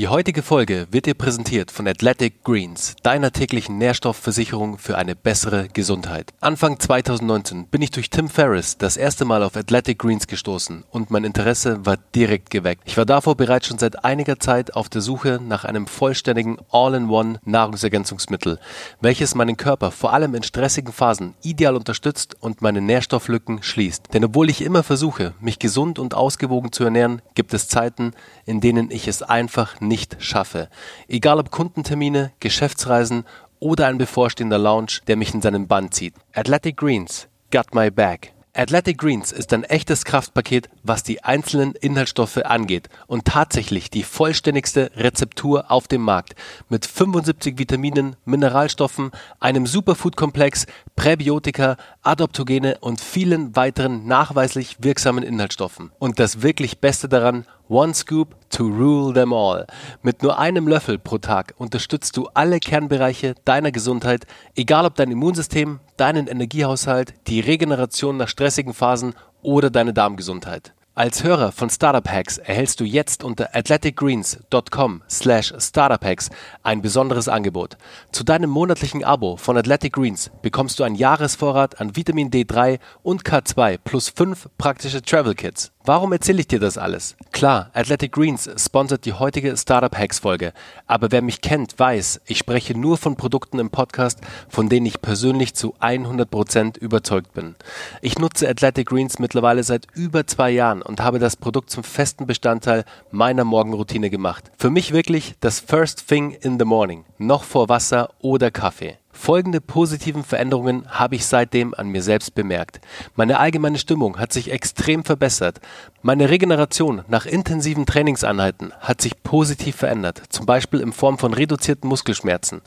Die heutige Folge wird dir präsentiert von Athletic Greens, deiner täglichen Nährstoffversicherung für eine bessere Gesundheit. Anfang 2019 bin ich durch Tim Ferriss das erste Mal auf Athletic Greens gestoßen und mein Interesse war direkt geweckt. Ich war davor bereits schon seit einiger Zeit auf der Suche nach einem vollständigen All-in-One Nahrungsergänzungsmittel, welches meinen Körper vor allem in stressigen Phasen ideal unterstützt und meine Nährstofflücken schließt. Denn obwohl ich immer versuche, mich gesund und ausgewogen zu ernähren, gibt es Zeiten, in denen ich es einfach nicht schaffe. Egal ob Kundentermine, Geschäftsreisen oder ein bevorstehender Launch, der mich in seinen Bann zieht. Athletic Greens, got my back. Athletic Greens ist ein echtes Kraftpaket, was die einzelnen Inhaltsstoffe angeht und tatsächlich die vollständigste Rezeptur auf dem Markt mit 75 Vitaminen, Mineralstoffen, einem Superfood-Komplex, Präbiotika, Adaptogene und vielen weiteren nachweislich wirksamen Inhaltsstoffen. Und das wirklich Beste daran, One Scoop to rule them all. Mit nur einem Löffel pro Tag unterstützt du alle Kernbereiche deiner Gesundheit, egal ob dein Immunsystem, deinen Energiehaushalt, die Regeneration nach stressigen Phasen oder deine Darmgesundheit. Als Hörer von Startup Hacks erhältst du jetzt unter athleticgreens.com slash startuphacks ein besonderes Angebot. Zu deinem monatlichen Abo von Athletic Greens bekommst du einen Jahresvorrat an Vitamin D3 und K2 plus fünf praktische Travel Kits. Warum erzähle ich dir das alles? Klar, Athletic Greens sponsert die heutige Startup Hacks Folge, aber wer mich kennt, weiß, ich spreche nur von Produkten im Podcast, von denen ich persönlich zu 100% überzeugt bin. Ich nutze Athletic Greens mittlerweile seit über zwei Jahren und habe das Produkt zum festen Bestandteil meiner Morgenroutine gemacht. Für mich wirklich das First Thing in the Morning, noch vor Wasser oder Kaffee. Folgende positiven Veränderungen habe ich seitdem an mir selbst bemerkt. Meine allgemeine Stimmung hat sich extrem verbessert. Meine Regeneration nach intensiven Trainingseinheiten hat sich positiv verändert, zum Beispiel in Form von reduzierten Muskelschmerzen.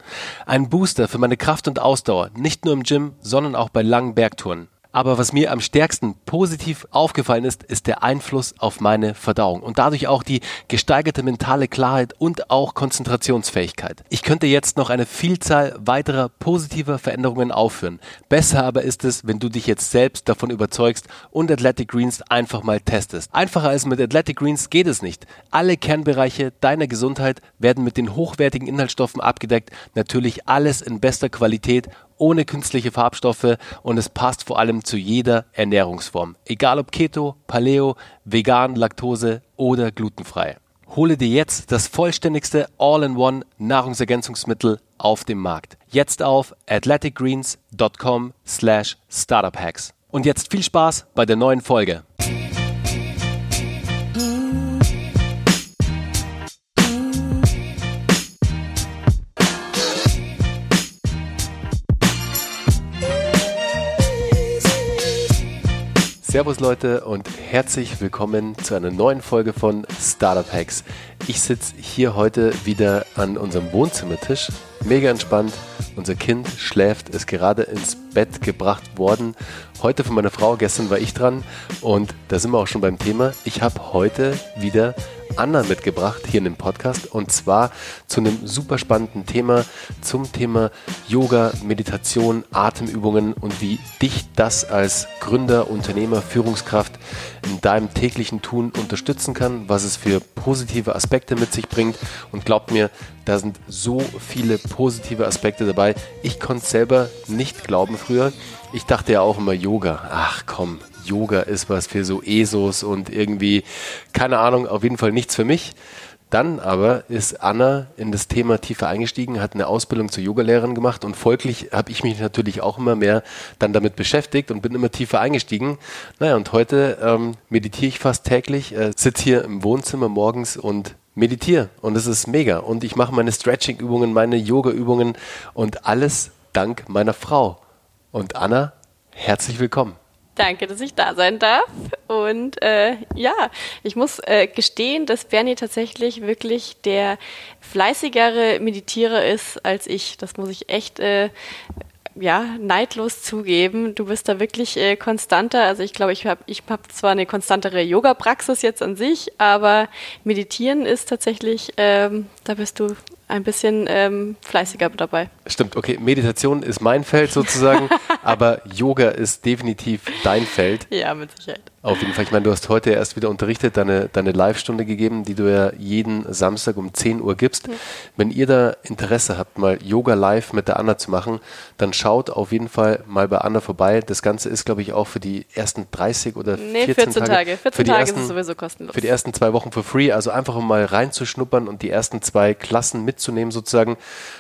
Ein Booster für meine Kraft und Ausdauer, nicht nur im Gym, sondern auch bei langen Bergtouren. Aber was mir am stärksten positiv aufgefallen ist, ist der Einfluss auf meine Verdauung und dadurch auch die gesteigerte mentale Klarheit und auch Konzentrationsfähigkeit. Ich könnte jetzt noch eine Vielzahl weiterer positiver Veränderungen aufführen. Besser aber ist es, wenn du dich jetzt selbst davon überzeugst und Athletic Greens einfach mal testest. Einfacher als mit Athletic Greens geht es nicht. Alle Kernbereiche deiner Gesundheit werden mit den hochwertigen Inhaltsstoffen abgedeckt. Natürlich alles in bester Qualität ohne künstliche Farbstoffe und es passt vor allem zu jeder Ernährungsform. Egal ob Keto, Paleo, vegan, Laktose oder glutenfrei. Hole dir jetzt das vollständigste All-in-One Nahrungsergänzungsmittel auf dem Markt. Jetzt auf athleticgreens.com slash startuphacks. Und jetzt viel Spaß bei der neuen Folge. Servus Leute und herzlich willkommen zu einer neuen Folge von Startup Hacks. Ich sitze hier heute wieder an unserem Wohnzimmertisch, mega entspannt. Unser Kind schläft, ist gerade ins Bett gebracht worden. Heute von meiner Frau, gestern war ich dran und da sind wir auch schon beim Thema. Ich habe heute wieder Anna mitgebracht hier in dem Podcast und zwar zu einem super spannenden Thema, zum Thema Yoga, Meditation, Atemübungen und wie dich das als Gründer, Unternehmer, Führungskraft in deinem täglichen Tun unterstützen kann, was es für positive Aspekte mit sich bringt und glaubt mir, da sind so viele positive Aspekte dabei. Ich konnte selber nicht glauben früher. Ich dachte ja auch immer Yoga. Ach komm, Yoga ist was für so ESOs und irgendwie, keine Ahnung, auf jeden Fall nichts für mich. Dann aber ist Anna in das Thema tiefer eingestiegen, hat eine Ausbildung zur Yogalehrerin gemacht und folglich habe ich mich natürlich auch immer mehr dann damit beschäftigt und bin immer tiefer eingestiegen. Naja, und heute ähm, meditiere ich fast täglich, äh, sitze hier im Wohnzimmer morgens und meditiere und es ist mega. Und ich mache meine Stretching-Übungen, meine Yoga-Übungen und alles dank meiner Frau. Und Anna, herzlich willkommen. Danke, dass ich da sein darf. Und äh, ja, ich muss äh, gestehen, dass Bernie tatsächlich wirklich der fleißigere Meditierer ist als ich. Das muss ich echt äh, ja, neidlos zugeben. Du bist da wirklich äh, konstanter. Also ich glaube, ich habe ich hab zwar eine konstantere Yoga-Praxis jetzt an sich, aber Meditieren ist tatsächlich, ähm, da bist du ein bisschen ähm, fleißiger dabei. Stimmt, okay. Meditation ist mein Feld sozusagen. Aber Yoga ist definitiv dein Feld. Ja, mit Sicherheit. Auf jeden Fall. Ich meine, du hast heute erst wieder unterrichtet, deine, deine Live-Stunde gegeben, die du ja jeden Samstag um 10 Uhr gibst. Mhm. Wenn ihr da Interesse habt, mal Yoga live mit der Anna zu machen, dann schaut auf jeden Fall mal bei Anna vorbei. Das Ganze ist, glaube ich, auch für die ersten 30 oder nee, 14, 14 Tage. Tage. 14 für die Tage ersten, ist es sowieso kostenlos. Für die ersten zwei Wochen for free. Also einfach um mal reinzuschnuppern und die ersten zwei Klassen mitzunehmen sozusagen.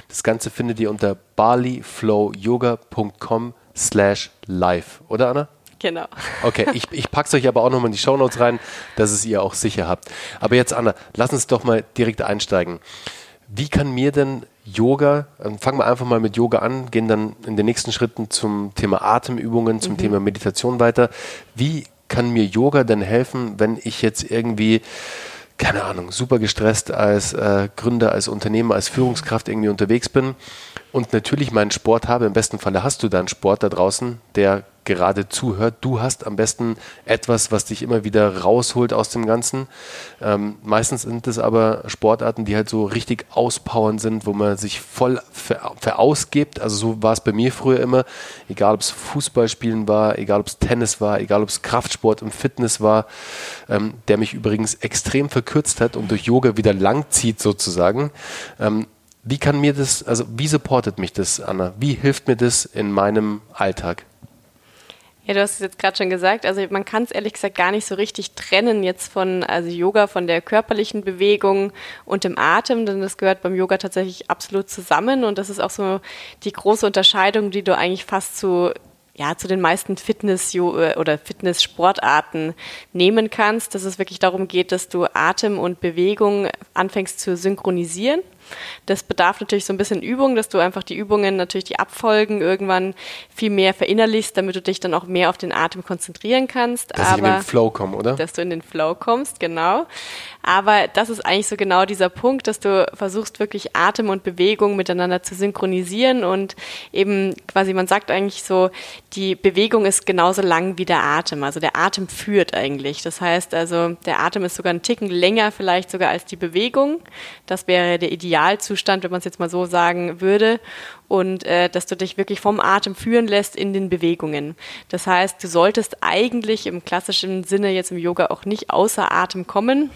Das Ganze findet ihr unter baliflowyoga.com slash live. Oder Anna? Genau. Okay, ich, ich packe es euch aber auch nochmal in die Shownotes rein, dass es ihr auch sicher habt. Aber jetzt, Anna, lass uns doch mal direkt einsteigen. Wie kann mir denn Yoga, ähm, fangen wir einfach mal mit Yoga an, gehen dann in den nächsten Schritten zum Thema Atemübungen, zum mhm. Thema Meditation weiter. Wie kann mir Yoga denn helfen, wenn ich jetzt irgendwie keine Ahnung, super gestresst als äh, Gründer, als Unternehmer, als Führungskraft irgendwie unterwegs bin und natürlich meinen Sport habe. Im besten Falle hast du da einen Sport da draußen, der gerade zuhört. Du hast am besten etwas, was dich immer wieder rausholt aus dem Ganzen. Ähm, meistens sind es aber Sportarten, die halt so richtig auspowern sind, wo man sich voll ver verausgibt. Also so war es bei mir früher immer. Egal ob es Fußballspielen war, egal ob es Tennis war, egal ob es Kraftsport und Fitness war, ähm, der mich übrigens extrem verkürzt hat und durch Yoga wieder lang zieht sozusagen. Ähm, wie kann mir das, also wie supportet mich das, Anna? Wie hilft mir das in meinem Alltag? Ja, du hast es jetzt gerade schon gesagt. Also man kann es ehrlich gesagt gar nicht so richtig trennen jetzt von also Yoga, von der körperlichen Bewegung und dem Atem, denn das gehört beim Yoga tatsächlich absolut zusammen und das ist auch so die große Unterscheidung, die du eigentlich fast zu ja, zu den meisten Fitness- oder Fitness-Sportarten nehmen kannst, dass es wirklich darum geht, dass du Atem und Bewegung anfängst zu synchronisieren. Das bedarf natürlich so ein bisschen Übung, dass du einfach die Übungen, natürlich die Abfolgen irgendwann viel mehr verinnerlichst, damit du dich dann auch mehr auf den Atem konzentrieren kannst. Dass Aber, ich in den Flow komme, oder? Dass du in den Flow kommst, genau. Aber das ist eigentlich so genau dieser Punkt, dass du versuchst wirklich Atem und Bewegung miteinander zu synchronisieren und eben quasi, man sagt eigentlich so, die Bewegung ist genauso lang wie der Atem. Also der Atem führt eigentlich. Das heißt also, der Atem ist sogar einen Ticken länger vielleicht sogar als die Bewegung. Das wäre der Idealzustand, wenn man es jetzt mal so sagen würde und äh, dass du dich wirklich vom Atem führen lässt in den Bewegungen. Das heißt, du solltest eigentlich im klassischen Sinne jetzt im Yoga auch nicht außer Atem kommen.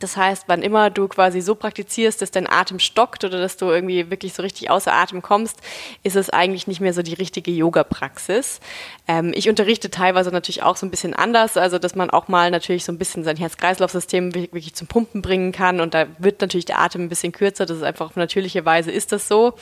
Das heißt, wann immer du quasi so praktizierst, dass dein Atem stockt oder dass du irgendwie wirklich so richtig außer Atem kommst, ist es eigentlich nicht mehr so die richtige Yoga-Praxis. Ähm, ich unterrichte teilweise natürlich auch so ein bisschen anders, also dass man auch mal natürlich so ein bisschen sein Herz-Kreislauf-System wirklich zum Pumpen bringen kann und da wird natürlich der Atem ein bisschen kürzer, das ist einfach auf natürliche Weise ist das so.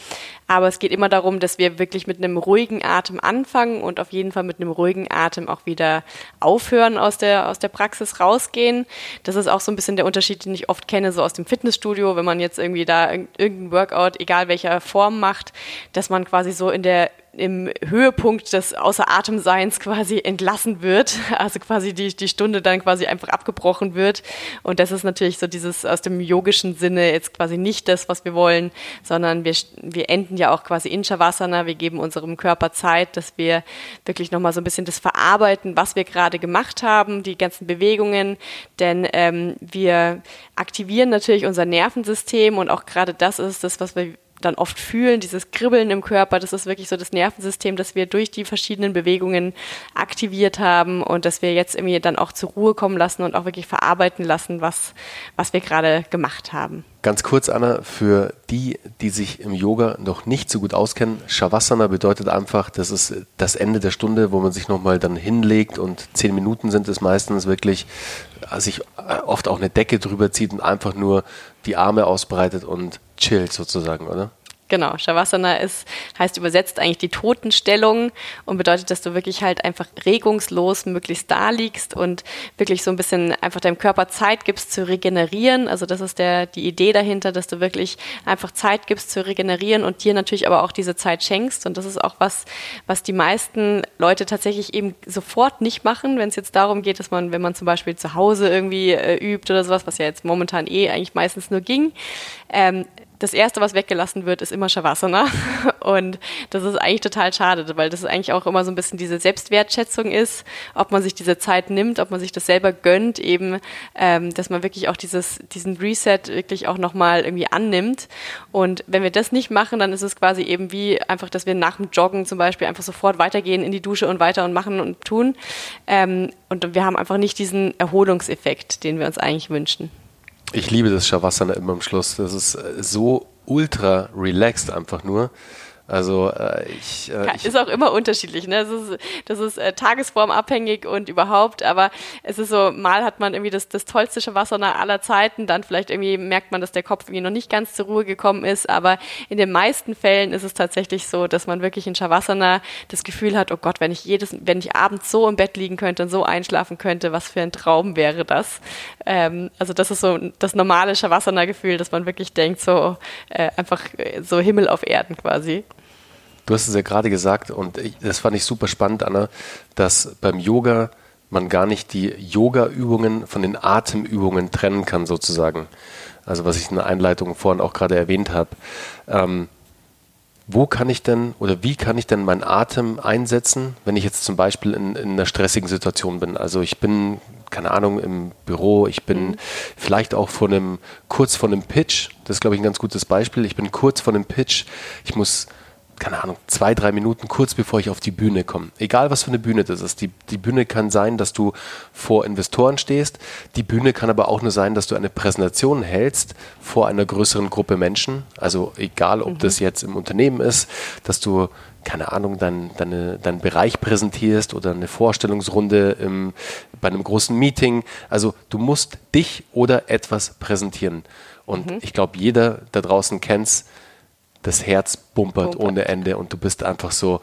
Aber es geht immer darum, dass wir wirklich mit einem ruhigen Atem anfangen und auf jeden Fall mit einem ruhigen Atem auch wieder aufhören aus der, aus der Praxis rausgehen. Das ist auch so ein bisschen der Unterschied den ich oft kenne, so aus dem Fitnessstudio, wenn man jetzt irgendwie da irgendein Workout, egal welcher Form macht, dass man quasi so in der im Höhepunkt des Außer Atemseins quasi entlassen wird, also quasi die, die Stunde dann quasi einfach abgebrochen wird. Und das ist natürlich so dieses aus dem yogischen Sinne jetzt quasi nicht das, was wir wollen, sondern wir, wir enden ja auch quasi in Shavasana. Wir geben unserem Körper Zeit, dass wir wirklich nochmal so ein bisschen das verarbeiten, was wir gerade gemacht haben, die ganzen Bewegungen, denn ähm, wir aktivieren natürlich unser Nervensystem und auch gerade das ist das, was wir dann oft fühlen, dieses Kribbeln im Körper, das ist wirklich so das Nervensystem, das wir durch die verschiedenen Bewegungen aktiviert haben und dass wir jetzt irgendwie dann auch zur Ruhe kommen lassen und auch wirklich verarbeiten lassen, was, was wir gerade gemacht haben. Ganz kurz, Anna, für die, die sich im Yoga noch nicht so gut auskennen, Shavasana bedeutet einfach, das ist das Ende der Stunde, wo man sich nochmal dann hinlegt und zehn Minuten sind es meistens wirklich, sich oft auch eine Decke drüber zieht und einfach nur die Arme ausbreitet und chillt sozusagen, oder? Genau, Shavasana ist, heißt übersetzt eigentlich die Totenstellung und bedeutet, dass du wirklich halt einfach regungslos möglichst da liegst und wirklich so ein bisschen einfach deinem Körper Zeit gibst zu regenerieren. Also das ist der, die Idee dahinter, dass du wirklich einfach Zeit gibst zu regenerieren und dir natürlich aber auch diese Zeit schenkst. Und das ist auch was, was die meisten Leute tatsächlich eben sofort nicht machen, wenn es jetzt darum geht, dass man, wenn man zum Beispiel zu Hause irgendwie äh, übt oder sowas, was ja jetzt momentan eh eigentlich meistens nur ging, ähm, das Erste, was weggelassen wird, ist immer Shavasana. Und das ist eigentlich total schade, weil das eigentlich auch immer so ein bisschen diese Selbstwertschätzung ist, ob man sich diese Zeit nimmt, ob man sich das selber gönnt, eben, ähm, dass man wirklich auch dieses, diesen Reset wirklich auch nochmal irgendwie annimmt. Und wenn wir das nicht machen, dann ist es quasi eben wie einfach, dass wir nach dem Joggen zum Beispiel einfach sofort weitergehen in die Dusche und weiter und machen und tun. Ähm, und wir haben einfach nicht diesen Erholungseffekt, den wir uns eigentlich wünschen. Ich liebe das Shavasana immer am Schluss. Das ist so ultra relaxed einfach nur. Also äh, ich, äh, ja, ist auch immer unterschiedlich, ne? Das ist, das ist äh, tagesformabhängig und überhaupt, aber es ist so, mal hat man irgendwie das, das tollste Shavasana aller Zeiten, dann vielleicht irgendwie merkt man, dass der Kopf irgendwie noch nicht ganz zur Ruhe gekommen ist, aber in den meisten Fällen ist es tatsächlich so, dass man wirklich in Shavasana das Gefühl hat, oh Gott, wenn ich jedes, wenn ich abends so im Bett liegen könnte und so einschlafen könnte, was für ein Traum wäre das? Ähm, also das ist so das normale Shavasana-Gefühl, dass man wirklich denkt, so äh, einfach äh, so Himmel auf Erden quasi. Du hast es ja gerade gesagt und das fand ich super spannend, Anna, dass beim Yoga man gar nicht die Yoga-Übungen von den Atemübungen trennen kann, sozusagen. Also was ich in der Einleitung vorhin auch gerade erwähnt habe. Ähm, wo kann ich denn oder wie kann ich denn meinen Atem einsetzen, wenn ich jetzt zum Beispiel in, in einer stressigen Situation bin? Also ich bin, keine Ahnung, im Büro, ich bin mhm. vielleicht auch vor einem, kurz vor einem Pitch, das ist, glaube ich, ein ganz gutes Beispiel. Ich bin kurz vor einem Pitch, ich muss keine Ahnung, zwei, drei Minuten kurz bevor ich auf die Bühne komme. Egal was für eine Bühne das ist. Die, die Bühne kann sein, dass du vor Investoren stehst. Die Bühne kann aber auch nur sein, dass du eine Präsentation hältst vor einer größeren Gruppe Menschen. Also egal, ob mhm. das jetzt im Unternehmen ist, dass du keine Ahnung, dein, deine, deinen Bereich präsentierst oder eine Vorstellungsrunde im, bei einem großen Meeting. Also du musst dich oder etwas präsentieren. Und mhm. ich glaube, jeder da draußen kennt es das Herz bumpert, bumpert, ohne Ende und du bist einfach so,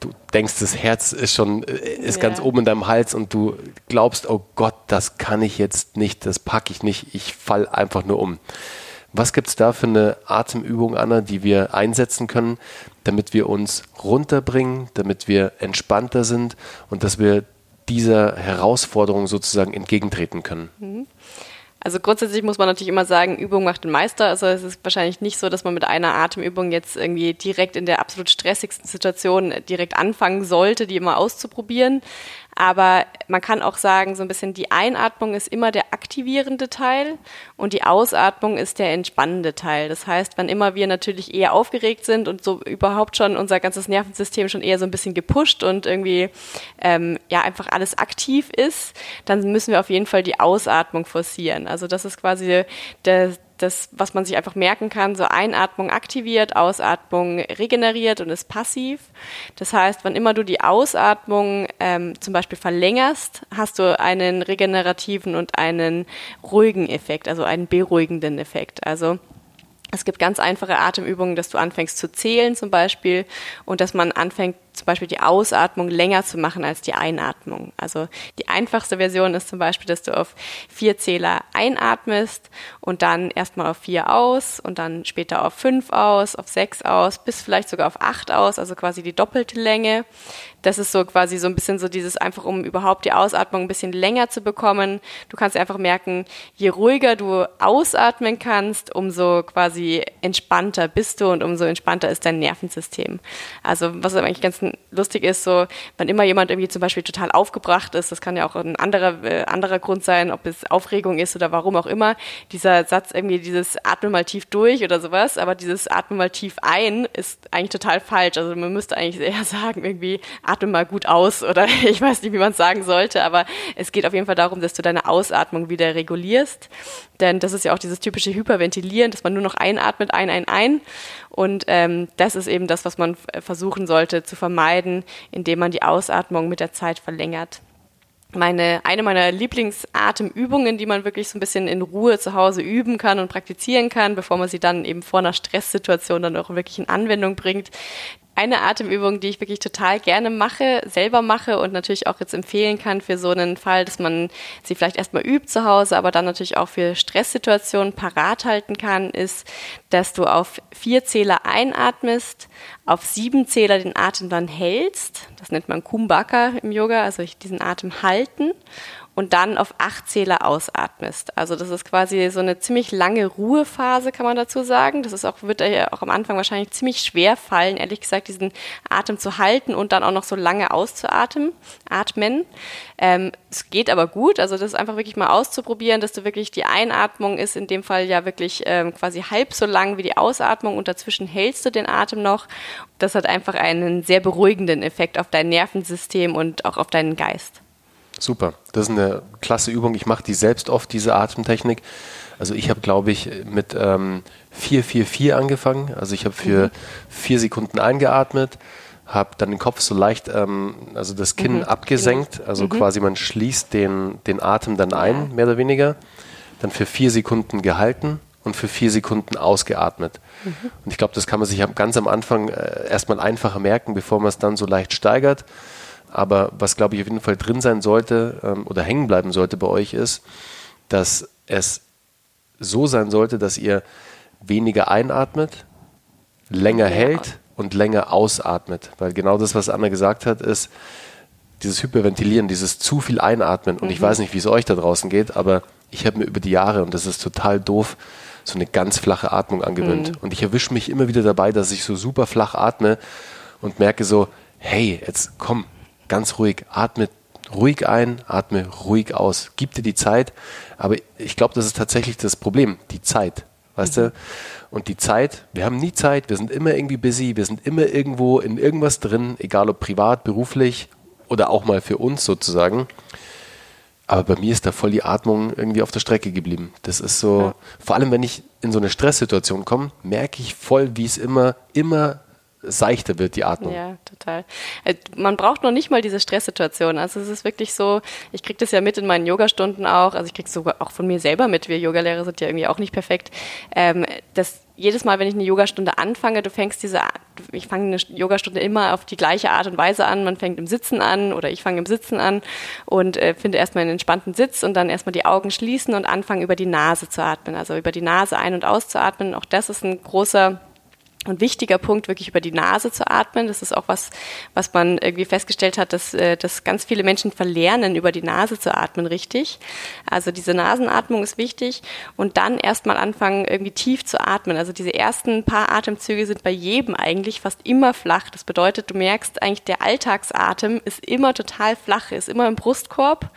du denkst, das Herz ist schon, äh, ist ja. ganz oben in deinem Hals und du glaubst, oh Gott, das kann ich jetzt nicht, das packe ich nicht, ich fall einfach nur um. Was gibt es da für eine Atemübung, Anna, die wir einsetzen können, damit wir uns runterbringen, damit wir entspannter sind und dass wir dieser Herausforderung sozusagen entgegentreten können? Mhm. Also grundsätzlich muss man natürlich immer sagen, Übung macht den Meister. Also es ist wahrscheinlich nicht so, dass man mit einer Atemübung jetzt irgendwie direkt in der absolut stressigsten Situation direkt anfangen sollte, die immer auszuprobieren. Aber man kann auch sagen, so ein bisschen die Einatmung ist immer der aktivierende Teil und die Ausatmung ist der entspannende Teil. Das heißt, wann immer wir natürlich eher aufgeregt sind und so überhaupt schon unser ganzes Nervensystem schon eher so ein bisschen gepusht und irgendwie ähm, ja einfach alles aktiv ist, dann müssen wir auf jeden Fall die Ausatmung forcieren. Also das ist quasi der das, was man sich einfach merken kann, so Einatmung aktiviert, Ausatmung regeneriert und ist passiv. Das heißt, wann immer du die Ausatmung ähm, zum Beispiel verlängerst, hast du einen regenerativen und einen ruhigen Effekt, also einen beruhigenden Effekt. Also es gibt ganz einfache Atemübungen, dass du anfängst zu zählen zum Beispiel und dass man anfängt zum Beispiel die Ausatmung länger zu machen als die Einatmung. Also die einfachste Version ist zum Beispiel, dass du auf vier Zähler einatmest und dann erstmal auf vier aus und dann später auf fünf aus, auf sechs aus, bis vielleicht sogar auf acht aus, also quasi die doppelte Länge. Das ist so quasi so ein bisschen so dieses einfach, um überhaupt die Ausatmung ein bisschen länger zu bekommen. Du kannst einfach merken, je ruhiger du ausatmen kannst, umso quasi entspannter bist du und umso entspannter ist dein Nervensystem. Also was eigentlich ganz lustig ist, so, wenn immer jemand irgendwie zum Beispiel total aufgebracht ist, das kann ja auch ein anderer, äh, anderer Grund sein, ob es Aufregung ist oder warum auch immer, dieser Satz irgendwie dieses Atme mal tief durch oder sowas, aber dieses Atme mal tief ein ist eigentlich total falsch. Also man müsste eigentlich eher sagen, irgendwie atme mal gut aus oder ich weiß nicht, wie man es sagen sollte, aber es geht auf jeden Fall darum, dass du deine Ausatmung wieder regulierst, denn das ist ja auch dieses typische Hyperventilieren, dass man nur noch einatmet, ein, ein, ein. Und ähm, das ist eben das, was man versuchen sollte zu vermeiden, indem man die Ausatmung mit der Zeit verlängert. Meine, eine meiner Lieblingsatemübungen, die man wirklich so ein bisschen in Ruhe zu Hause üben kann und praktizieren kann, bevor man sie dann eben vor einer Stresssituation dann auch wirklich in Anwendung bringt, eine Atemübung, die ich wirklich total gerne mache, selber mache und natürlich auch jetzt empfehlen kann für so einen Fall, dass man sie vielleicht erstmal übt zu Hause, aber dann natürlich auch für Stresssituationen parat halten kann, ist, dass du auf vier Zähler einatmest, auf sieben Zähler den Atem dann hältst. Das nennt man Kumbhaka im Yoga, also diesen Atem halten und dann auf acht Zähler ausatmest. Also das ist quasi so eine ziemlich lange Ruhephase, kann man dazu sagen. Das ist auch, wird ja auch am Anfang wahrscheinlich ziemlich schwer fallen, ehrlich gesagt, diesen Atem zu halten und dann auch noch so lange auszuatmen. Atmen. Ähm, es geht aber gut, also das ist einfach wirklich mal auszuprobieren, dass du wirklich die Einatmung ist in dem Fall ja wirklich ähm, quasi halb so lang wie die Ausatmung und dazwischen hältst du den Atem noch. Das hat einfach einen sehr beruhigenden Effekt auf dein Nervensystem und auch auf deinen Geist. Super, das ist eine klasse Übung. Ich mache die selbst oft, diese Atemtechnik. Also ich habe, glaube ich, mit ähm, 4-4-4 angefangen. Also ich habe für mhm. vier Sekunden eingeatmet, habe dann den Kopf so leicht, ähm, also das Kinn mhm. abgesenkt. Also mhm. quasi man schließt den, den Atem dann ein, ja. mehr oder weniger. Dann für vier Sekunden gehalten und für vier Sekunden ausgeatmet. Mhm. Und ich glaube, das kann man sich ganz am Anfang äh, erstmal einfacher merken, bevor man es dann so leicht steigert. Aber was, glaube ich, auf jeden Fall drin sein sollte ähm, oder hängen bleiben sollte bei euch ist, dass es so sein sollte, dass ihr weniger einatmet, länger ja. hält und länger ausatmet. Weil genau das, was Anna gesagt hat, ist dieses Hyperventilieren, dieses zu viel Einatmen. Und mhm. ich weiß nicht, wie es euch da draußen geht, aber ich habe mir über die Jahre, und das ist total doof, so eine ganz flache Atmung angewöhnt. Mhm. Und ich erwische mich immer wieder dabei, dass ich so super flach atme und merke so, hey, jetzt komm, ganz ruhig, atme ruhig ein, atme ruhig aus. Gib dir die Zeit. Aber ich glaube, das ist tatsächlich das Problem, die Zeit. Weißt mhm. du? Und die Zeit, wir haben nie Zeit, wir sind immer irgendwie busy, wir sind immer irgendwo in irgendwas drin, egal ob privat, beruflich oder auch mal für uns sozusagen. Aber bei mir ist da voll die Atmung irgendwie auf der Strecke geblieben. Das ist so, ja. vor allem wenn ich in so eine Stresssituation komme, merke ich voll, wie es immer, immer seichter wird die Atmung. Ja, total. Äh, man braucht noch nicht mal diese Stresssituation. Also es ist wirklich so, ich kriege das ja mit in meinen Yogastunden auch, also ich kriege es sogar auch von mir selber mit, wir Yogalehrer sind ja irgendwie auch nicht perfekt, ähm, dass jedes Mal, wenn ich eine Yogastunde anfange, du fängst diese, ich fange eine Yogastunde immer auf die gleiche Art und Weise an. Man fängt im Sitzen an oder ich fange im Sitzen an und äh, finde erstmal einen entspannten Sitz und dann erstmal die Augen schließen und anfangen über die Nase zu atmen. Also über die Nase ein- und auszuatmen. Auch das ist ein großer und wichtiger Punkt, wirklich über die Nase zu atmen. Das ist auch was, was man irgendwie festgestellt hat, dass, äh, dass ganz viele Menschen verlernen, über die Nase zu atmen, richtig. Also diese Nasenatmung ist wichtig und dann erstmal anfangen, irgendwie tief zu atmen. Also diese ersten paar Atemzüge sind bei jedem eigentlich fast immer flach. Das bedeutet, du merkst eigentlich, der Alltagsatem ist immer total flach, ist immer im Brustkorb.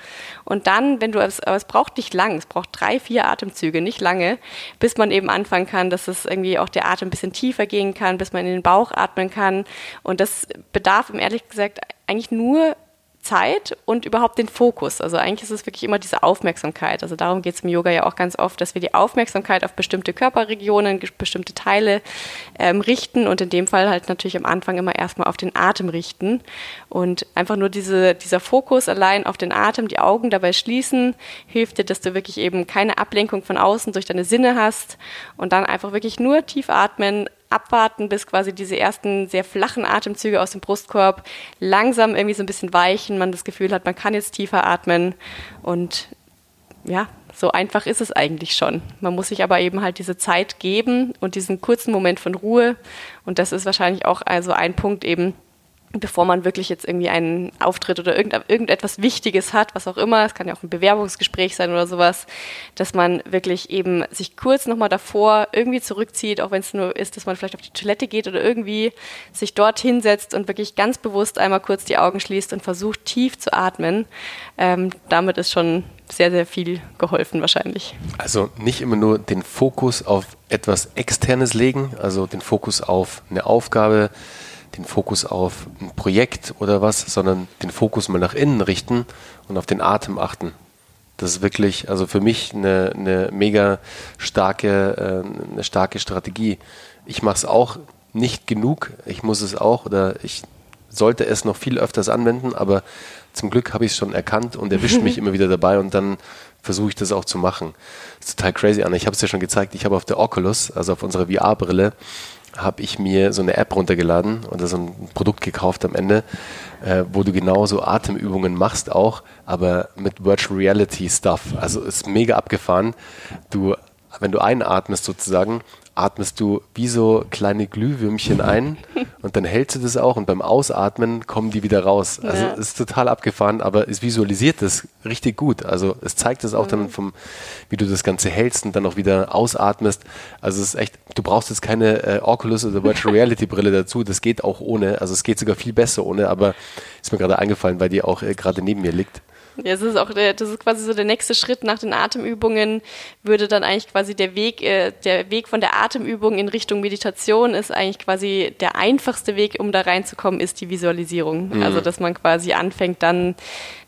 Und dann, wenn du, es, aber es braucht nicht lang, es braucht drei, vier Atemzüge, nicht lange, bis man eben anfangen kann, dass es irgendwie auch der Atem ein bisschen tiefer geht gehen kann, bis man in den Bauch atmen kann. Und das bedarf, ehrlich gesagt, eigentlich nur Zeit und überhaupt den Fokus. Also eigentlich ist es wirklich immer diese Aufmerksamkeit. Also darum geht es im Yoga ja auch ganz oft, dass wir die Aufmerksamkeit auf bestimmte Körperregionen, bestimmte Teile ähm, richten und in dem Fall halt natürlich am Anfang immer erstmal auf den Atem richten. Und einfach nur diese, dieser Fokus allein auf den Atem, die Augen dabei schließen, hilft dir, dass du wirklich eben keine Ablenkung von außen durch deine Sinne hast und dann einfach wirklich nur tief atmen, abwarten, bis quasi diese ersten sehr flachen Atemzüge aus dem Brustkorb langsam irgendwie so ein bisschen weichen, man das Gefühl hat, man kann jetzt tiefer atmen und ja, so einfach ist es eigentlich schon. Man muss sich aber eben halt diese Zeit geben und diesen kurzen Moment von Ruhe und das ist wahrscheinlich auch also ein Punkt eben, bevor man wirklich jetzt irgendwie einen Auftritt oder irgend, irgendetwas Wichtiges hat, was auch immer, es kann ja auch ein Bewerbungsgespräch sein oder sowas, dass man wirklich eben sich kurz nochmal davor irgendwie zurückzieht, auch wenn es nur ist, dass man vielleicht auf die Toilette geht oder irgendwie sich dort hinsetzt und wirklich ganz bewusst einmal kurz die Augen schließt und versucht tief zu atmen. Ähm, damit ist schon sehr, sehr viel geholfen wahrscheinlich. Also nicht immer nur den Fokus auf etwas Externes legen, also den Fokus auf eine Aufgabe, den Fokus auf ein Projekt oder was, sondern den Fokus mal nach innen richten und auf den Atem achten. Das ist wirklich, also für mich eine, eine mega starke, äh, eine starke Strategie. Ich mache es auch nicht genug. Ich muss es auch oder ich sollte es noch viel öfters anwenden, aber zum Glück habe ich es schon erkannt und erwischt mich immer wieder dabei und dann versuche ich das auch zu machen. Das ist total crazy, Anna. Ich habe es ja schon gezeigt. Ich habe auf der Oculus, also auf unserer VR-Brille, habe ich mir so eine App runtergeladen oder so ein Produkt gekauft am Ende, äh, wo du genauso Atemübungen machst auch, aber mit Virtual Reality Stuff. Also ist mega abgefahren. Du wenn du einatmest sozusagen, atmest du wie so kleine Glühwürmchen ein und dann hältst du das auch und beim Ausatmen kommen die wieder raus. Also ja. ist total abgefahren, aber es visualisiert das richtig gut. Also es zeigt es auch mhm. dann vom, wie du das Ganze hältst und dann auch wieder ausatmest. Also es ist echt, du brauchst jetzt keine äh, Oculus oder Virtual Reality Brille dazu. Das geht auch ohne. Also es geht sogar viel besser ohne, aber ist mir gerade eingefallen, weil die auch äh, gerade neben mir liegt. Ja, das ist auch der, das ist quasi so der nächste Schritt nach den Atemübungen, würde dann eigentlich quasi der Weg, äh, der Weg von der Atemübung in Richtung Meditation ist eigentlich quasi der einfachste Weg, um da reinzukommen, ist die Visualisierung. Mhm. Also, dass man quasi anfängt, dann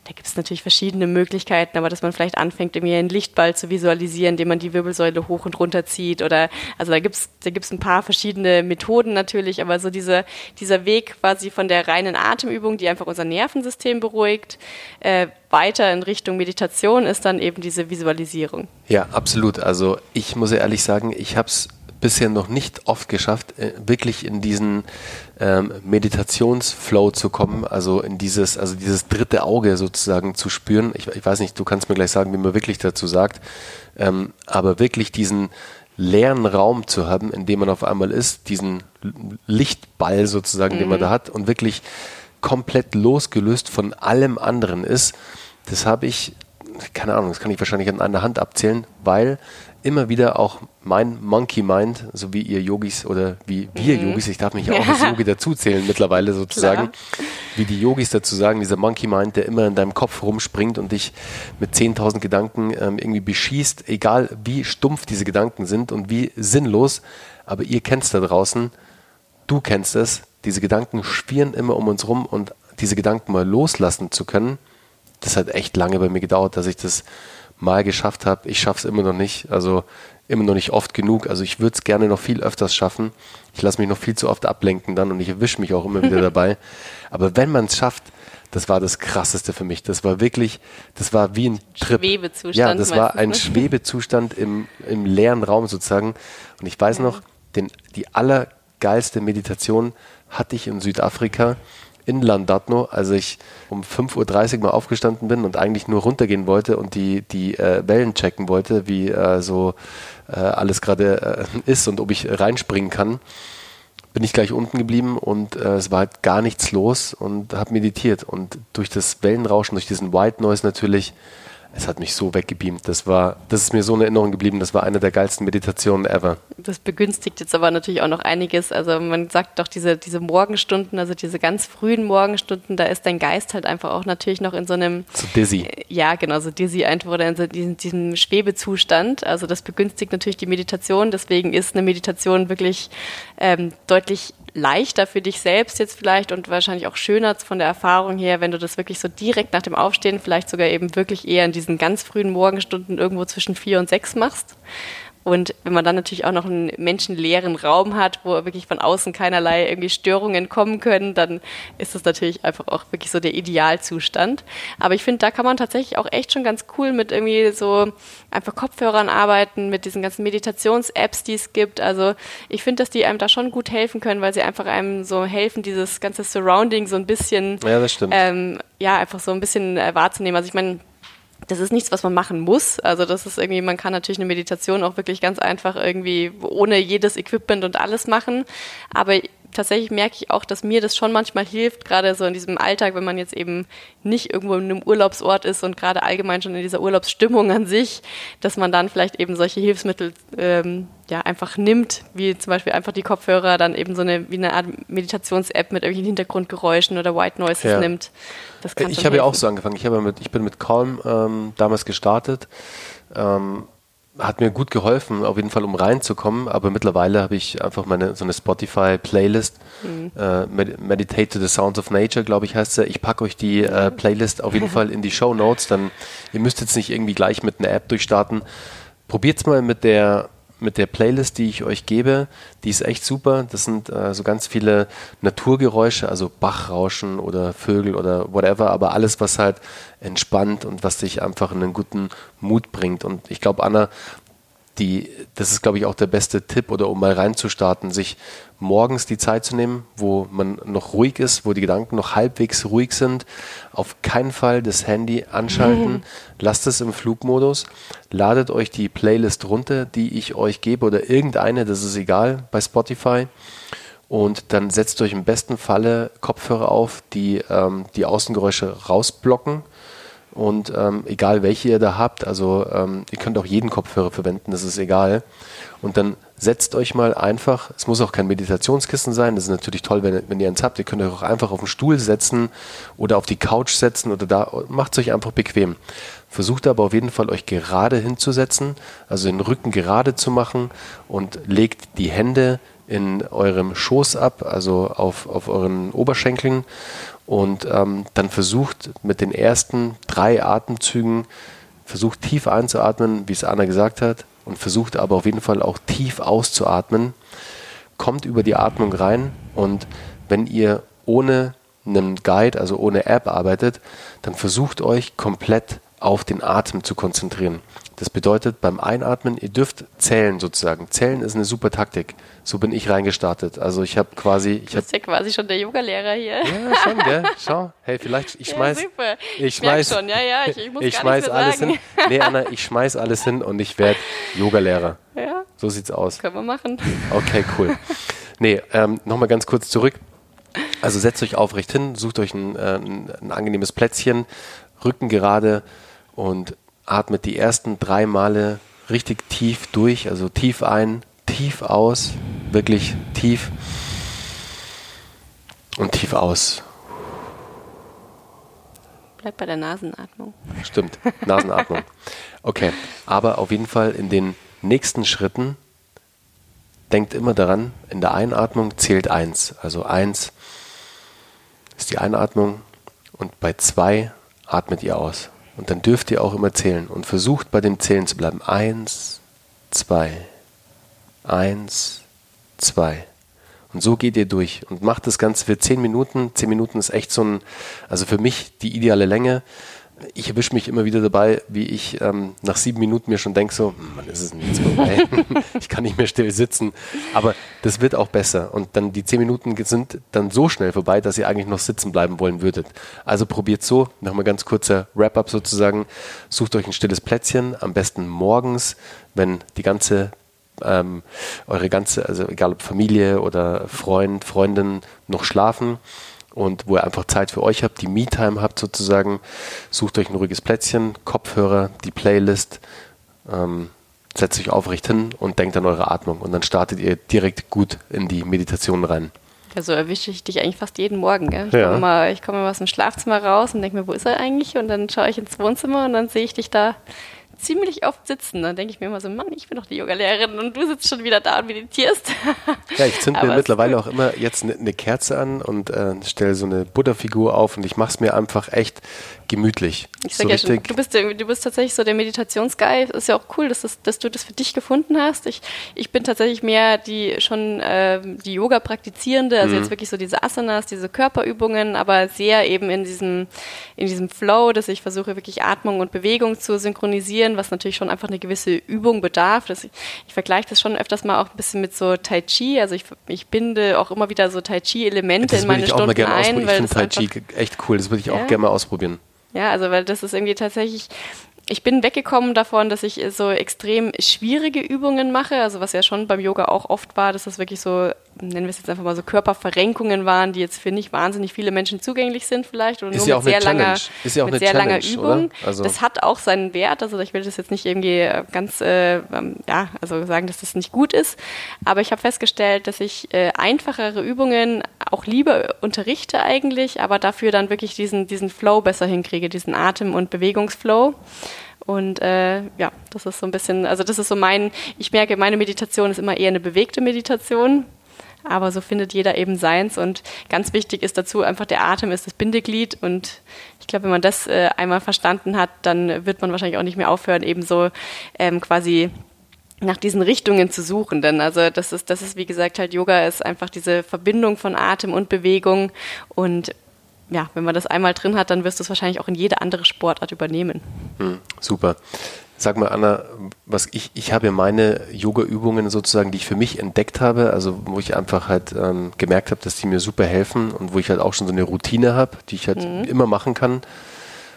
da gibt es natürlich verschiedene Möglichkeiten, aber dass man vielleicht anfängt, irgendwie einen Lichtball zu visualisieren, indem man die Wirbelsäule hoch und runter zieht oder, also da gibt es da gibt's ein paar verschiedene Methoden natürlich, aber so diese, dieser Weg quasi von der reinen Atemübung, die einfach unser Nervensystem beruhigt, äh, weiter in Richtung Meditation ist dann eben diese Visualisierung. Ja, absolut. Also ich muss ehrlich sagen, ich habe es bisher noch nicht oft geschafft, äh, wirklich in diesen ähm, Meditationsflow zu kommen, also in dieses, also dieses dritte Auge sozusagen zu spüren. Ich, ich weiß nicht, du kannst mir gleich sagen, wie man wirklich dazu sagt, ähm, aber wirklich diesen leeren Raum zu haben, in dem man auf einmal ist, diesen Lichtball sozusagen, mhm. den man mhm. da hat und wirklich komplett losgelöst von allem anderen ist, das habe ich, keine Ahnung, das kann ich wahrscheinlich an einer Hand abzählen, weil immer wieder auch mein Monkey Mind, so wie ihr Yogis oder wie wir mhm. Yogis, ich darf mich ja auch als Yogi dazuzählen mittlerweile sozusagen, Klar. wie die Yogis dazu sagen, dieser Monkey Mind, der immer in deinem Kopf rumspringt und dich mit 10.000 Gedanken ähm, irgendwie beschießt, egal wie stumpf diese Gedanken sind und wie sinnlos, aber ihr kennt es da draußen, du kennst es, diese Gedanken schwirren immer um uns rum und diese Gedanken mal loslassen zu können, das hat echt lange bei mir gedauert, dass ich das mal geschafft habe. Ich schaffe es immer noch nicht. Also immer noch nicht oft genug. Also ich würde es gerne noch viel öfters schaffen. Ich lasse mich noch viel zu oft ablenken dann und ich erwische mich auch immer wieder dabei. Aber wenn man es schafft, das war das Krasseste für mich. Das war wirklich, das war wie ein Trip. Schwebezustand. Ja, das war ein ne? Schwebezustand im, im leeren Raum sozusagen. Und ich weiß noch, den, die allergeilste Meditation hatte ich in Südafrika in Landatno, als ich um 5.30 Uhr mal aufgestanden bin und eigentlich nur runtergehen wollte und die, die äh, Wellen checken wollte, wie äh, so äh, alles gerade äh, ist und ob ich reinspringen kann, bin ich gleich unten geblieben und äh, es war halt gar nichts los und habe meditiert. Und durch das Wellenrauschen, durch diesen White Noise natürlich, es hat mich so weggebeamt. Das war, das ist mir so in Erinnerung geblieben. Das war eine der geilsten Meditationen ever. Das begünstigt jetzt aber natürlich auch noch einiges. Also man sagt doch diese, diese Morgenstunden, also diese ganz frühen Morgenstunden, da ist dein Geist halt einfach auch natürlich noch in so einem so dizzy. Äh, ja, genau, so dizzy einfach oder in so diesem, diesem Schwebezustand. Also das begünstigt natürlich die Meditation. Deswegen ist eine Meditation wirklich ähm, deutlich leichter für dich selbst jetzt vielleicht und wahrscheinlich auch schöner von der Erfahrung her, wenn du das wirklich so direkt nach dem Aufstehen, vielleicht sogar eben wirklich eher in diesen ganz frühen Morgenstunden irgendwo zwischen vier und sechs machst. Und wenn man dann natürlich auch noch einen menschenleeren Raum hat, wo wirklich von außen keinerlei irgendwie Störungen kommen können, dann ist das natürlich einfach auch wirklich so der Idealzustand. Aber ich finde, da kann man tatsächlich auch echt schon ganz cool mit irgendwie so einfach Kopfhörern arbeiten, mit diesen ganzen Meditations-Apps, die es gibt. Also ich finde, dass die einem da schon gut helfen können, weil sie einfach einem so helfen, dieses ganze Surrounding so ein bisschen, ja, das stimmt. Ähm, ja, einfach so ein bisschen äh, wahrzunehmen. Also ich meine, das ist nichts, was man machen muss. Also das ist irgendwie, man kann natürlich eine Meditation auch wirklich ganz einfach irgendwie ohne jedes Equipment und alles machen. Aber tatsächlich merke ich auch, dass mir das schon manchmal hilft, gerade so in diesem Alltag, wenn man jetzt eben nicht irgendwo in einem Urlaubsort ist und gerade allgemein schon in dieser Urlaubsstimmung an sich, dass man dann vielleicht eben solche Hilfsmittel ähm, ja einfach nimmt, wie zum Beispiel einfach die Kopfhörer, dann eben so eine wie eine Art Meditations-App mit irgendwelchen Hintergrundgeräuschen oder White Noises ja. nimmt. ich habe ja auch so angefangen. Ich, habe mit, ich bin mit Calm ähm, damals gestartet. Ähm, hat mir gut geholfen, auf jeden Fall, um reinzukommen. Aber mittlerweile habe ich einfach meine so eine Spotify-Playlist, mhm. äh, Meditate to the Sounds of Nature, glaube ich, heißt sie. Ich packe euch die äh, Playlist auf jeden Fall in die Show Notes. Dann ihr müsst jetzt nicht irgendwie gleich mit einer App durchstarten. Probiert es mal mit der mit der Playlist, die ich euch gebe, die ist echt super. Das sind äh, so ganz viele Naturgeräusche, also Bachrauschen oder Vögel oder whatever, aber alles, was halt entspannt und was dich einfach in einen guten Mut bringt. Und ich glaube, Anna, die, das ist, glaube ich, auch der beste Tipp oder um mal reinzustarten, sich morgens die Zeit zu nehmen, wo man noch ruhig ist, wo die Gedanken noch halbwegs ruhig sind. Auf keinen Fall das Handy anschalten. Mhm. Lasst es im Flugmodus. Ladet euch die Playlist runter, die ich euch gebe oder irgendeine, das ist egal, bei Spotify. Und dann setzt euch im besten Falle Kopfhörer auf, die ähm, die Außengeräusche rausblocken und ähm, egal welche ihr da habt, also ähm, ihr könnt auch jeden Kopfhörer verwenden, das ist egal. Und dann setzt euch mal einfach, es muss auch kein Meditationskissen sein, das ist natürlich toll, wenn, wenn ihr eins habt, ihr könnt euch auch einfach auf den Stuhl setzen oder auf die Couch setzen oder da, macht es euch einfach bequem. Versucht aber auf jeden Fall euch gerade hinzusetzen, also den Rücken gerade zu machen und legt die Hände in eurem Schoß ab, also auf, auf euren Oberschenkeln und ähm, dann versucht mit den ersten drei Atemzügen, versucht tief einzuatmen, wie es Anna gesagt hat, und versucht aber auf jeden Fall auch tief auszuatmen. Kommt über die Atmung rein und wenn ihr ohne einen Guide, also ohne App arbeitet, dann versucht euch komplett auf den Atem zu konzentrieren. Das bedeutet beim Einatmen, ihr dürft zählen sozusagen. Zählen ist eine super Taktik. So bin ich reingestartet. Also ich habe quasi. Ich du bist ja quasi schon der Yogalehrer hier. Ja, schon, gell? Schau. Hey, vielleicht, ich schmeiß. Ja, super. Ich schmeiß. schon, ja, ja, ich, ich muss ich schmeiß alles sagen. hin. Nee, Anna, ich schmeiß alles hin und ich werde Yogalehrer. Ja. So sieht's aus. Können wir machen. Okay, cool. Nee, ähm, nochmal ganz kurz zurück. Also setzt euch aufrecht hin, sucht euch ein, äh, ein, ein angenehmes Plätzchen, Rücken gerade und atmet die ersten drei Male richtig tief durch, also tief ein, tief aus, wirklich tief und tief aus. Bleib bei der Nasenatmung. Stimmt, Nasenatmung. Okay, aber auf jeden Fall in den nächsten Schritten denkt immer daran, in der Einatmung zählt eins. Also eins ist die Einatmung und bei zwei atmet ihr aus. Und dann dürft ihr auch immer zählen und versucht bei dem Zählen zu bleiben. Eins, zwei, eins, zwei. Und so geht ihr durch und macht das Ganze für zehn Minuten. Zehn Minuten ist echt so ein, also für mich die ideale Länge ich erwische mich immer wieder dabei, wie ich ähm, nach sieben Minuten mir schon denke, so, hm, man ist es jetzt vorbei, ich kann nicht mehr still sitzen. Aber das wird auch besser. Und dann die zehn Minuten sind dann so schnell vorbei, dass ihr eigentlich noch sitzen bleiben wollen würdet. Also probiert so, nochmal ganz kurzer Wrap-up sozusagen. Sucht euch ein stilles Plätzchen, am besten morgens, wenn die ganze ähm, eure ganze, also egal ob Familie oder Freund, Freundin noch schlafen und wo ihr einfach Zeit für euch habt, die Me-Time habt sozusagen. Sucht euch ein ruhiges Plätzchen, Kopfhörer, die Playlist, ähm, setzt euch aufrecht hin und denkt an eure Atmung und dann startet ihr direkt gut in die Meditation rein. Ja, so erwische ich dich eigentlich fast jeden Morgen. Gell? Ich ja. komme mal, komm mal aus dem Schlafzimmer raus und denke mir, wo ist er eigentlich? Und dann schaue ich ins Wohnzimmer und dann sehe ich dich da ziemlich oft sitzen. Dann denke ich mir immer so, Mann, ich bin doch die Yogalehrerin und du sitzt schon wieder da und meditierst. Ja, ich zünde mir mittlerweile auch immer jetzt eine ne Kerze an und äh, stelle so eine Buddha-Figur auf und ich mache es mir einfach echt gemütlich. Ich sag so ja schon, du bist, du bist tatsächlich so der Meditationsguy. Ist ja auch cool, dass, das, dass du das für dich gefunden hast. Ich, ich bin tatsächlich mehr die schon äh, die Yoga-Praktizierende, also mhm. jetzt wirklich so diese Asanas, diese Körperübungen, aber sehr eben in diesem, in diesem Flow, dass ich versuche wirklich Atmung und Bewegung zu synchronisieren, was natürlich schon einfach eine gewisse Übung bedarf. Das, ich, ich vergleiche das schon öfters mal auch ein bisschen mit so Tai Chi. Also ich, ich binde auch immer wieder so Tai Chi-Elemente in meine Stunden ein. Ich finde Tai Chi echt cool, das würde ich ja. auch gerne mal ausprobieren. Ja, also weil das ist irgendwie tatsächlich ich bin weggekommen davon, dass ich so extrem schwierige Übungen mache, also was ja schon beim Yoga auch oft war, dass das wirklich so, nennen wir es jetzt einfach mal so Körperverrenkungen waren, die jetzt für nicht wahnsinnig viele Menschen zugänglich sind vielleicht oder ist nur ja mit sehr langer, ja mit sehr langer Übung. Also das hat auch seinen Wert, also ich will das jetzt nicht irgendwie äh, ganz, äh, ähm, ja, also sagen, dass das nicht gut ist, aber ich habe festgestellt, dass ich äh, einfachere Übungen auch lieber unterrichte eigentlich, aber dafür dann wirklich diesen, diesen Flow besser hinkriege, diesen Atem- und Bewegungsflow. Und äh, ja, das ist so ein bisschen, also das ist so mein, ich merke, meine Meditation ist immer eher eine bewegte Meditation. Aber so findet jeder eben seins. Und ganz wichtig ist dazu einfach, der Atem ist das Bindeglied. Und ich glaube, wenn man das äh, einmal verstanden hat, dann wird man wahrscheinlich auch nicht mehr aufhören, eben so ähm, quasi nach diesen Richtungen zu suchen. Denn also das ist, das ist, wie gesagt, halt Yoga ist einfach diese Verbindung von Atem und Bewegung. Und ja, wenn man das einmal drin hat, dann wirst du es wahrscheinlich auch in jede andere Sportart übernehmen. Hm, super. Sag mal, Anna, was ich, ich habe ja meine Yoga-Übungen sozusagen, die ich für mich entdeckt habe, also wo ich einfach halt ähm, gemerkt habe, dass die mir super helfen und wo ich halt auch schon so eine Routine habe, die ich halt mhm. immer machen kann.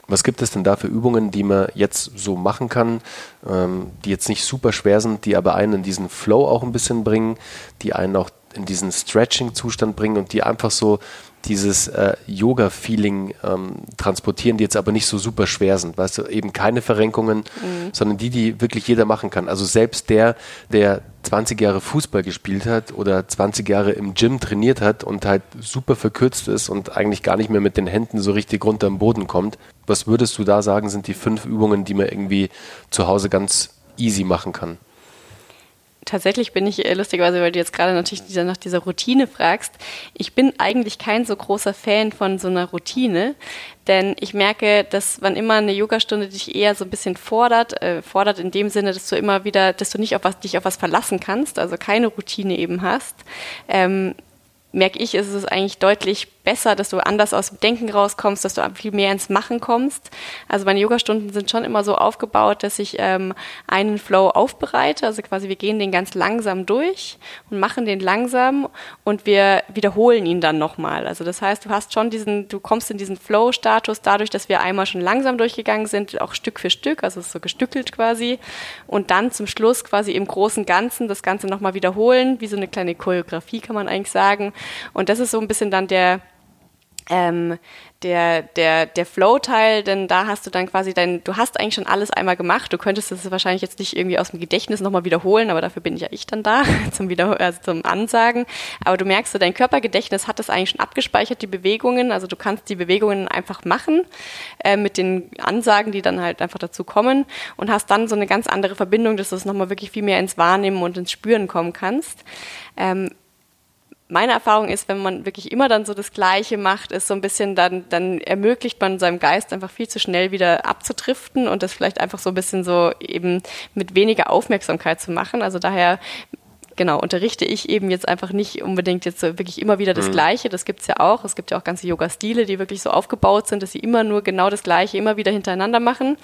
Was gibt es denn da für Übungen, die man jetzt so machen kann, ähm, die jetzt nicht super schwer sind, die aber einen in diesen Flow auch ein bisschen bringen, die einen auch in diesen Stretching-Zustand bringen und die einfach so dieses äh, Yoga-Feeling ähm, transportieren, die jetzt aber nicht so super schwer sind. Weißt du, eben keine Verrenkungen, mhm. sondern die, die wirklich jeder machen kann. Also selbst der, der 20 Jahre Fußball gespielt hat oder 20 Jahre im Gym trainiert hat und halt super verkürzt ist und eigentlich gar nicht mehr mit den Händen so richtig runter am Boden kommt. Was würdest du da sagen, sind die fünf Übungen, die man irgendwie zu Hause ganz easy machen kann? Tatsächlich bin ich äh, lustigerweise, weil du jetzt gerade natürlich dieser, nach dieser Routine fragst, ich bin eigentlich kein so großer Fan von so einer Routine, denn ich merke, dass wann immer eine Yogastunde dich eher so ein bisschen fordert, äh, fordert in dem Sinne, dass du immer wieder, dass du nicht auf was, dich auf was verlassen kannst, also keine Routine eben hast, ähm, merke ich, ist es eigentlich deutlich besser, dass du anders aus dem Denken rauskommst, dass du viel mehr ins Machen kommst. Also meine Yogastunden sind schon immer so aufgebaut, dass ich ähm, einen Flow aufbereite. Also quasi wir gehen den ganz langsam durch und machen den langsam und wir wiederholen ihn dann nochmal. Also das heißt, du hast schon diesen, du kommst in diesen Flow-Status dadurch, dass wir einmal schon langsam durchgegangen sind, auch Stück für Stück, also so gestückelt quasi. Und dann zum Schluss quasi im großen Ganzen das Ganze nochmal wiederholen, wie so eine kleine Choreografie kann man eigentlich sagen. Und das ist so ein bisschen dann der ähm, der, der, der Flow-Teil, denn da hast du dann quasi dein, du hast eigentlich schon alles einmal gemacht. Du könntest es wahrscheinlich jetzt nicht irgendwie aus dem Gedächtnis nochmal wiederholen, aber dafür bin ja ich dann da zum Wieder also zum Ansagen. Aber du merkst, so dein Körpergedächtnis hat das eigentlich schon abgespeichert, die Bewegungen. Also du kannst die Bewegungen einfach machen äh, mit den Ansagen, die dann halt einfach dazu kommen und hast dann so eine ganz andere Verbindung, dass du es nochmal wirklich viel mehr ins Wahrnehmen und ins Spüren kommen kannst. Ähm, meine Erfahrung ist, wenn man wirklich immer dann so das Gleiche macht, ist so ein bisschen dann, dann ermöglicht man seinem Geist einfach viel zu schnell wieder abzudriften und das vielleicht einfach so ein bisschen so eben mit weniger Aufmerksamkeit zu machen. Also daher genau, unterrichte ich eben jetzt einfach nicht unbedingt jetzt so wirklich immer wieder das mhm. Gleiche. Das gibt's ja auch. Es gibt ja auch ganze Yoga-Stile, die wirklich so aufgebaut sind, dass sie immer nur genau das Gleiche immer wieder hintereinander machen.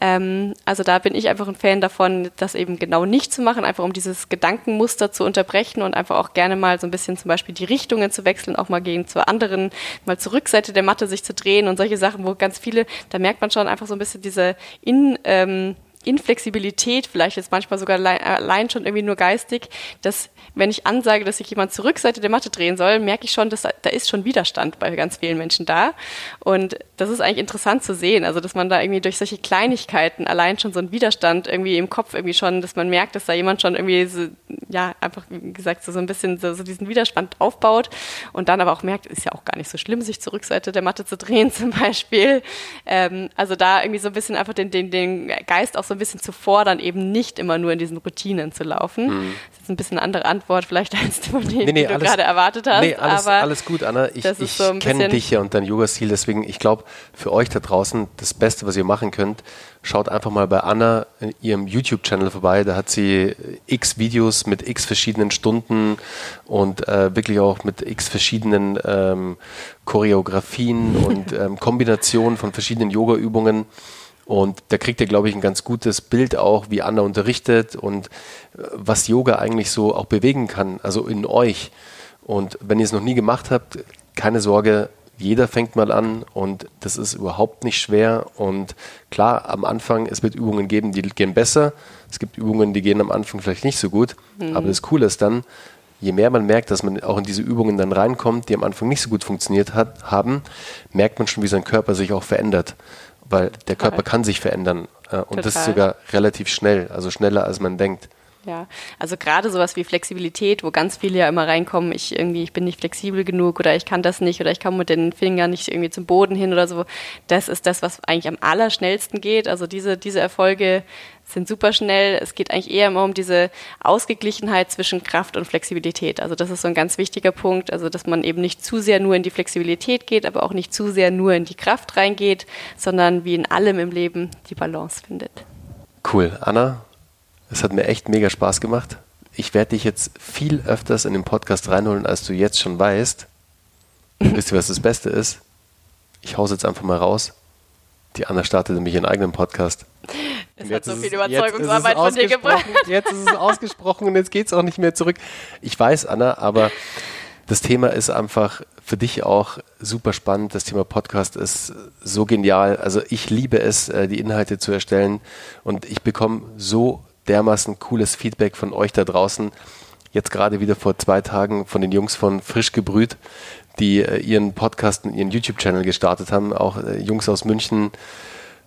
Ähm, also da bin ich einfach ein Fan davon, das eben genau nicht zu machen, einfach um dieses Gedankenmuster zu unterbrechen und einfach auch gerne mal so ein bisschen zum Beispiel die Richtungen zu wechseln, auch mal gegen zur anderen, mal zur Rückseite der Matte sich zu drehen und solche Sachen, wo ganz viele, da merkt man schon einfach so ein bisschen diese in, ähm, Inflexibilität, vielleicht jetzt manchmal sogar allein schon irgendwie nur geistig, dass wenn ich ansage, dass sich jemand zur Rückseite der Matte drehen soll, merke ich schon, dass da, ist schon Widerstand bei ganz vielen Menschen da. Und das ist eigentlich interessant zu sehen, also dass man da irgendwie durch solche Kleinigkeiten allein schon so einen Widerstand irgendwie im Kopf irgendwie schon, dass man merkt, dass da jemand schon irgendwie so, ja, einfach, wie gesagt, so, so ein bisschen so, so diesen Widerstand aufbaut und dann aber auch merkt, ist ja auch gar nicht so schlimm, sich zur Rückseite der Matte zu drehen zum Beispiel. Ähm, also da irgendwie so ein bisschen einfach den, den, den Geist auch so ein bisschen zu fordern, eben nicht immer nur in diesen Routinen zu laufen. Mhm. Das ist jetzt ein bisschen eine andere Antwort vielleicht als die, nee, nee, die du alles, gerade erwartet hast. Nee, alles, aber alles gut, Anna. Ich, ich so kenne dich ja und dein Yoga-Stil, deswegen, ich glaube, für euch da draußen, das Beste, was ihr machen könnt, schaut einfach mal bei Anna in ihrem YouTube-Channel vorbei. Da hat sie x Videos mit x verschiedenen Stunden und äh, wirklich auch mit x verschiedenen ähm, Choreografien und ähm, Kombinationen von verschiedenen Yoga-Übungen. Und da kriegt ihr, glaube ich, ein ganz gutes Bild auch, wie Anna unterrichtet und äh, was Yoga eigentlich so auch bewegen kann, also in euch. Und wenn ihr es noch nie gemacht habt, keine Sorge, jeder fängt mal an und das ist überhaupt nicht schwer. Und klar, am Anfang, es wird Übungen geben, die gehen besser. Es gibt Übungen, die gehen am Anfang vielleicht nicht so gut. Mhm. Aber das Coole ist dann, je mehr man merkt, dass man auch in diese Übungen dann reinkommt, die am Anfang nicht so gut funktioniert hat, haben, merkt man schon, wie sein Körper sich auch verändert weil der Körper kann sich verändern äh, und Total. das sogar relativ schnell, also schneller als man denkt. Ja, also gerade sowas wie Flexibilität, wo ganz viele ja immer reinkommen, ich irgendwie, ich bin nicht flexibel genug oder ich kann das nicht oder ich komme mit den Fingern nicht irgendwie zum Boden hin oder so. Das ist das, was eigentlich am allerschnellsten geht. Also diese, diese Erfolge sind super schnell. Es geht eigentlich eher immer um diese Ausgeglichenheit zwischen Kraft und Flexibilität. Also das ist so ein ganz wichtiger Punkt. Also dass man eben nicht zu sehr nur in die Flexibilität geht, aber auch nicht zu sehr nur in die Kraft reingeht, sondern wie in allem im Leben die Balance findet. Cool. Anna, es hat mir echt mega Spaß gemacht. Ich werde dich jetzt viel öfters in den Podcast reinholen, als du jetzt schon weißt. Wisst ihr, was das Beste ist? Ich hau's jetzt einfach mal raus. Die Anna startet nämlich ihren eigenen Podcast. Es hat so viel Überzeugungsarbeit von dir gebracht. Jetzt ist es ausgesprochen und jetzt geht es auch nicht mehr zurück. Ich weiß, Anna, aber das Thema ist einfach für dich auch super spannend. Das Thema Podcast ist so genial. Also ich liebe es, äh, die Inhalte zu erstellen und ich bekomme so dermaßen cooles Feedback von euch da draußen. Jetzt gerade wieder vor zwei Tagen von den Jungs von Frisch gebrüht, die äh, ihren Podcast und ihren YouTube-Channel gestartet haben. Auch äh, Jungs aus München,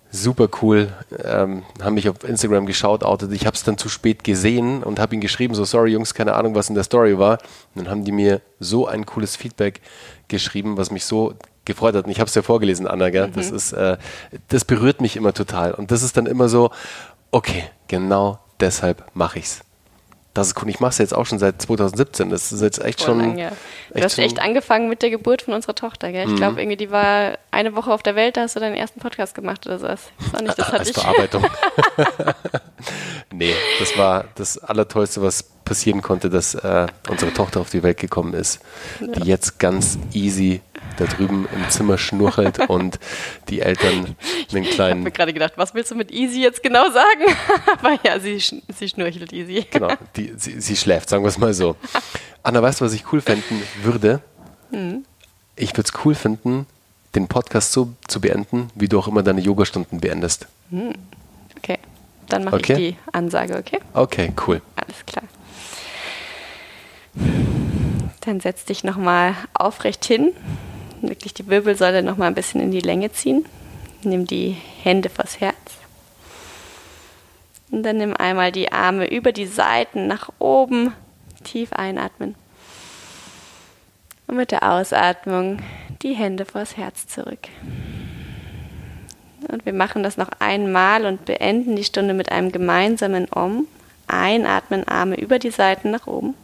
super cool, ähm, haben mich auf Instagram geschaut, outet. Ich habe es dann zu spät gesehen und habe ihnen geschrieben, so sorry Jungs, keine Ahnung, was in der Story war. Und dann haben die mir so ein cooles Feedback geschrieben, was mich so gefreut hat. Und ich habe es ja vorgelesen, Anna, gell? Mhm. Das ist, äh, das berührt mich immer total. Und das ist dann immer so, okay, genau deshalb mache ich's das ist cool. Ich mache es jetzt auch schon seit 2017. Das ist jetzt echt Voll schon. Lang, ja. Du echt hast echt angefangen mit der Geburt von unserer Tochter, gell? Ich mhm. glaube, irgendwie, die war eine Woche auf der Welt, da hast du deinen ersten Podcast gemacht oder sowas. Das war nicht, das hatte Als ich. Bearbeitung. nee, das war das Allertollste, was passieren konnte, dass äh, unsere Tochter auf die Welt gekommen ist, ja. die jetzt ganz easy da drüben im Zimmer schnurchelt und die Eltern einen kleinen. Ich habe mir gerade gedacht, was willst du mit easy jetzt genau sagen? Aber ja, sie, sie schnurchelt easy. Genau, die, sie, sie schläft, sagen wir es mal so. Anna, weißt du, was ich cool finden würde? Mhm. Ich würde es cool finden, den Podcast so zu beenden, wie du auch immer deine Yogastunden beendest. Mhm. Okay, dann mache okay. ich die Ansage, okay? Okay, cool. Alles klar. Dann setz dich nochmal aufrecht hin. Wirklich die Wirbelsäule nochmal ein bisschen in die Länge ziehen. Nimm die Hände vors Herz. Und dann nimm einmal die Arme über die Seiten nach oben. Tief einatmen. Und mit der Ausatmung die Hände vors Herz zurück. Und wir machen das noch einmal und beenden die Stunde mit einem gemeinsamen Om. Einatmen, Arme über die Seiten nach oben.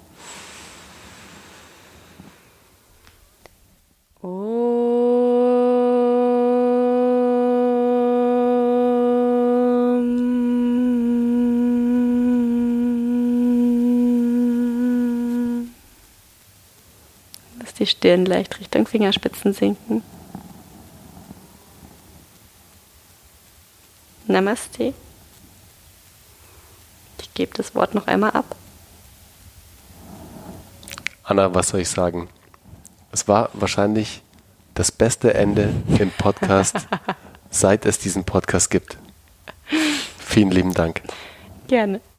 Lass die Stirn leicht Richtung Fingerspitzen sinken. Namaste. Ich gebe das Wort noch einmal ab. Anna, was soll ich sagen? Es war wahrscheinlich das beste Ende im Podcast, seit es diesen Podcast gibt. Vielen lieben Dank. Gerne.